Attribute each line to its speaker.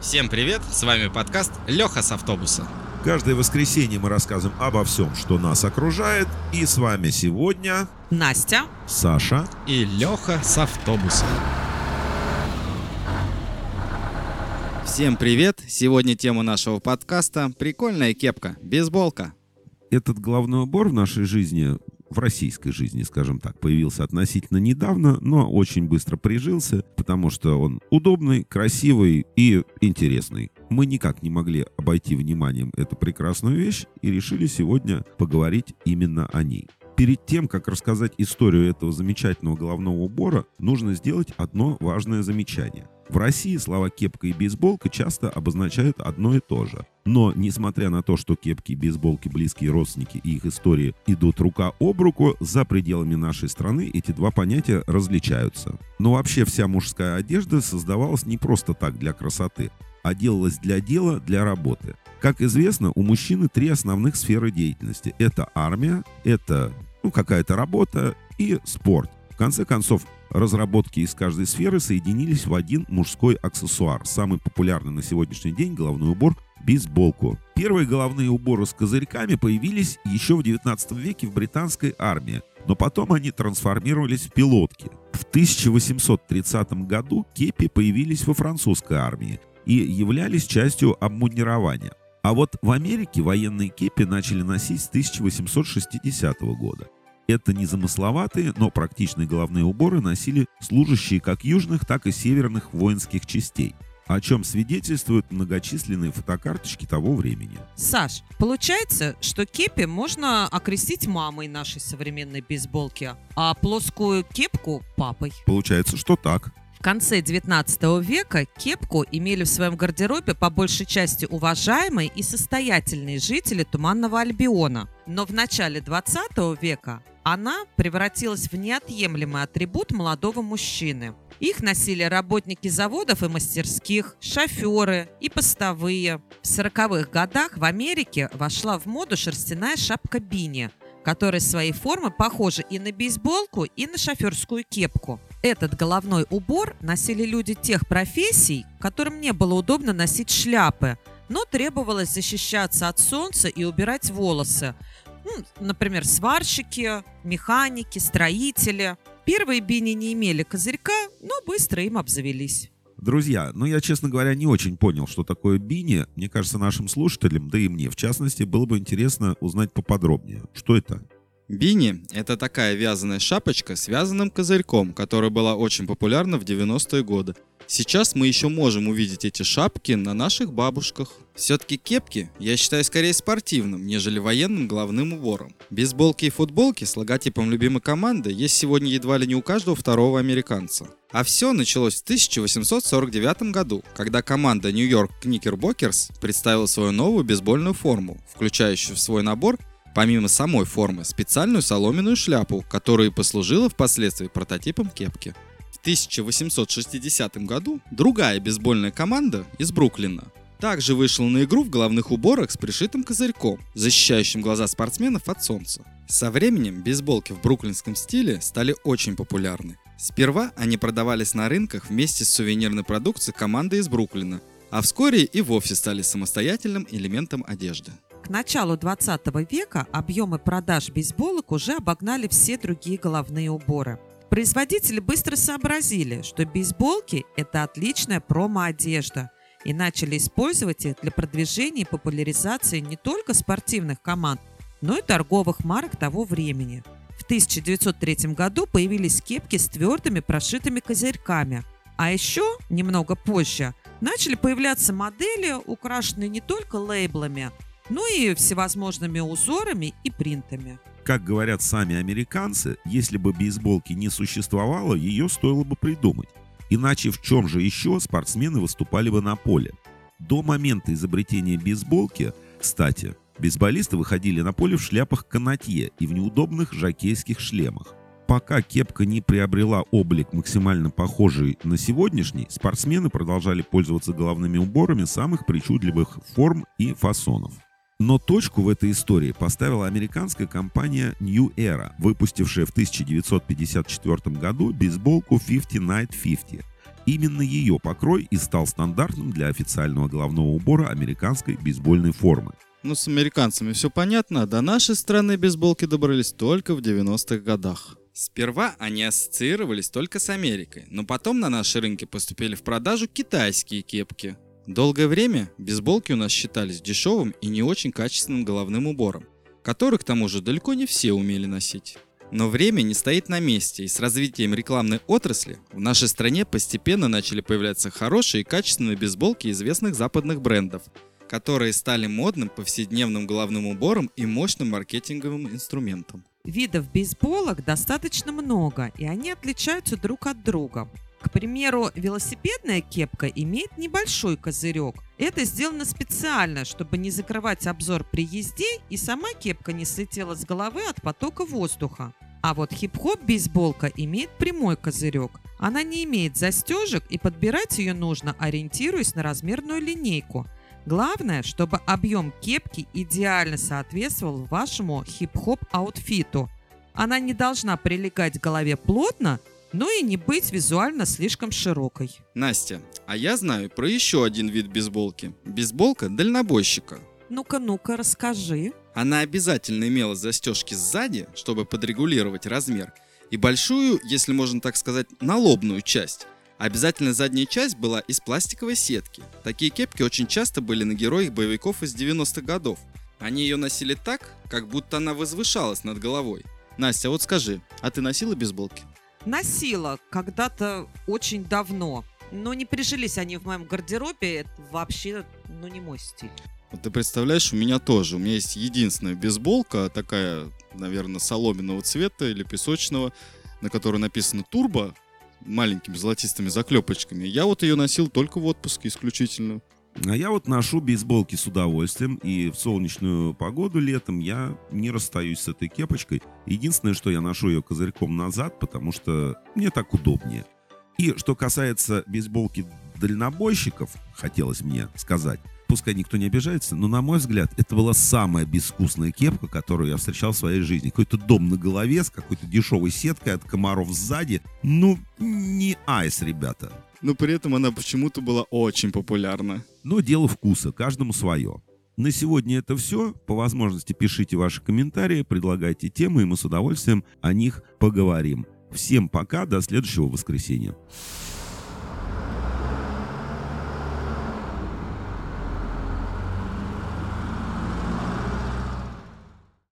Speaker 1: Всем привет, с вами подкаст Леха с автобуса.
Speaker 2: Каждое воскресенье мы рассказываем обо всем, что нас окружает. И с вами сегодня
Speaker 3: Настя.
Speaker 2: Саша.
Speaker 1: И Леха с автобуса. Всем привет! Сегодня тема нашего подкаста «Прикольная кепка. Бейсболка».
Speaker 2: Этот головной убор в нашей жизни, в российской жизни, скажем так, появился относительно недавно, но очень быстро прижился, потому что он удобный, красивый и интересный. Мы никак не могли обойти вниманием эту прекрасную вещь и решили сегодня поговорить именно о ней. Перед тем, как рассказать историю этого замечательного головного убора, нужно сделать одно важное замечание. В России слова кепка и бейсболка часто обозначают одно и то же. Но, несмотря на то, что кепки и бейсболки близкие родственники и их истории идут рука об руку, за пределами нашей страны эти два понятия различаются. Но вообще вся мужская одежда создавалась не просто так для красоты, а делалась для дела, для работы. Как известно, у мужчины три основных сферы деятельности. Это армия, это ну, какая-то работа и спорт. В конце концов, разработки из каждой сферы соединились в один мужской аксессуар. Самый популярный на сегодняшний день головной убор – бейсболку. Первые головные уборы с козырьками появились еще в 19 веке в британской армии, но потом они трансформировались в пилотки. В 1830 году кепи появились во французской армии и являлись частью обмундирования. А вот в Америке военные кепи начали носить с 1860 года. Это незамысловатые, но практичные головные уборы носили служащие как южных, так и северных воинских частей о чем свидетельствуют многочисленные фотокарточки того времени.
Speaker 3: Саш, получается, что кепи можно окрестить мамой нашей современной бейсболки, а плоскую кепку – папой.
Speaker 2: Получается, что так.
Speaker 3: В конце 19 века кепку имели в своем гардеробе по большей части уважаемые и состоятельные жители Туманного Альбиона. Но в начале 20 века она превратилась в неотъемлемый атрибут молодого мужчины. Их носили работники заводов и мастерских, шоферы и постовые. В 40-х годах в Америке вошла в моду шерстяная шапка Бини, которая своей формы похожа и на бейсболку, и на шоферскую кепку. Этот головной убор носили люди тех профессий, которым не было удобно носить шляпы, но требовалось защищаться от солнца и убирать волосы, ну, например, сварщики, механики, строители. Первые бини не имели козырька, но быстро им обзавелись.
Speaker 2: Друзья, ну я, честно говоря, не очень понял, что такое бини. Мне кажется, нашим слушателям, да и мне в частности, было бы интересно узнать поподробнее. Что это?
Speaker 1: Бини – это такая вязаная шапочка с вязаным козырьком, которая была очень популярна в 90-е годы. Сейчас мы еще можем увидеть эти шапки на наших бабушках. Все-таки кепки я считаю скорее спортивным, нежели военным головным убором. Бейсболки и футболки с логотипом любимой команды есть сегодня едва ли не у каждого второго американца. А все началось в 1849 году, когда команда Нью-Йорк Knickerbockers представила свою новую бейсбольную форму, включающую в свой набор помимо самой формы, специальную соломенную шляпу, которая и послужила впоследствии прототипом кепки. 1860 году другая бейсбольная команда из Бруклина также вышла на игру в головных уборах с пришитым козырьком, защищающим глаза спортсменов от солнца. Со временем бейсболки в бруклинском стиле стали очень популярны. Сперва они продавались на рынках вместе с сувенирной продукцией команды из Бруклина, а вскоре и вовсе стали самостоятельным элементом одежды.
Speaker 3: К началу 20 века объемы продаж бейсболок уже обогнали все другие головные уборы – Производители быстро сообразили, что бейсболки – это отличная промо-одежда и начали использовать их для продвижения и популяризации не только спортивных команд, но и торговых марок того времени. В 1903 году появились кепки с твердыми прошитыми козырьками, а еще, немного позже, начали появляться модели, украшенные не только лейблами, но и всевозможными узорами и принтами.
Speaker 2: Как говорят сами американцы, если бы бейсболки не существовало, ее стоило бы придумать. Иначе в чем же еще спортсмены выступали бы на поле? До момента изобретения бейсболки, кстати, бейсболисты выходили на поле в шляпах канатье и в неудобных жакейских шлемах. Пока кепка не приобрела облик максимально похожий на сегодняшний, спортсмены продолжали пользоваться головными уборами самых причудливых форм и фасонов. Но точку в этой истории поставила американская компания New Era, выпустившая в 1954 году бейсболку 50 Night 50. именно ее покрой и стал стандартным для официального головного убора американской бейсбольной формы.
Speaker 1: Ну, с американцами все понятно, а до нашей страны бейсболки добрались только в 90-х годах. Сперва они ассоциировались только с Америкой, но потом на наши рынки поступили в продажу китайские кепки. Долгое время бейсболки у нас считались дешевым и не очень качественным головным убором, который к тому же далеко не все умели носить. Но время не стоит на месте, и с развитием рекламной отрасли в нашей стране постепенно начали появляться хорошие и качественные бейсболки известных западных брендов, которые стали модным повседневным головным убором и мощным маркетинговым инструментом.
Speaker 3: Видов бейсболок достаточно много, и они отличаются друг от друга. К примеру, велосипедная кепка имеет небольшой козырек. Это сделано специально, чтобы не закрывать обзор при езде и сама кепка не слетела с головы от потока воздуха. А вот хип-хоп бейсболка имеет прямой козырек. Она не имеет застежек и подбирать ее нужно, ориентируясь на размерную линейку. Главное, чтобы объем кепки идеально соответствовал вашему хип-хоп аутфиту. Она не должна прилегать к голове плотно, но и не быть визуально слишком широкой.
Speaker 1: Настя, а я знаю про еще один вид бейсболки. Бейсболка дальнобойщика.
Speaker 3: Ну-ка, ну-ка, расскажи.
Speaker 1: Она обязательно имела застежки сзади, чтобы подрегулировать размер, и большую, если можно так сказать, налобную часть. Обязательно задняя часть была из пластиковой сетки. Такие кепки очень часто были на героях боевиков из 90-х годов. Они ее носили так, как будто она возвышалась над головой. Настя, вот скажи, а ты носила бейсболки?
Speaker 3: Носила когда-то очень давно, но не прижились они в моем гардеробе. Это вообще, ну, не мой стиль.
Speaker 1: Вот ты представляешь, у меня тоже. У меня есть единственная бейсболка, такая, наверное, соломенного цвета или песочного, на которой написано «Турбо», маленькими золотистыми заклепочками. Я вот ее носил только в отпуске исключительно.
Speaker 2: А я вот ношу бейсболки с удовольствием, и в солнечную погоду летом я не расстаюсь с этой кепочкой. Единственное, что я ношу ее козырьком назад, потому что мне так удобнее. И что касается бейсболки дальнобойщиков, хотелось мне сказать, пускай никто не обижается, но, на мой взгляд, это была самая безвкусная кепка, которую я встречал в своей жизни. Какой-то дом на голове с какой-то дешевой сеткой от комаров сзади. Ну, не айс, ребята.
Speaker 1: Но при этом она почему-то была очень популярна.
Speaker 2: Но дело вкуса, каждому свое. На сегодня это все. По возможности пишите ваши комментарии, предлагайте темы, и мы с удовольствием о них поговорим. Всем пока, до следующего воскресенья.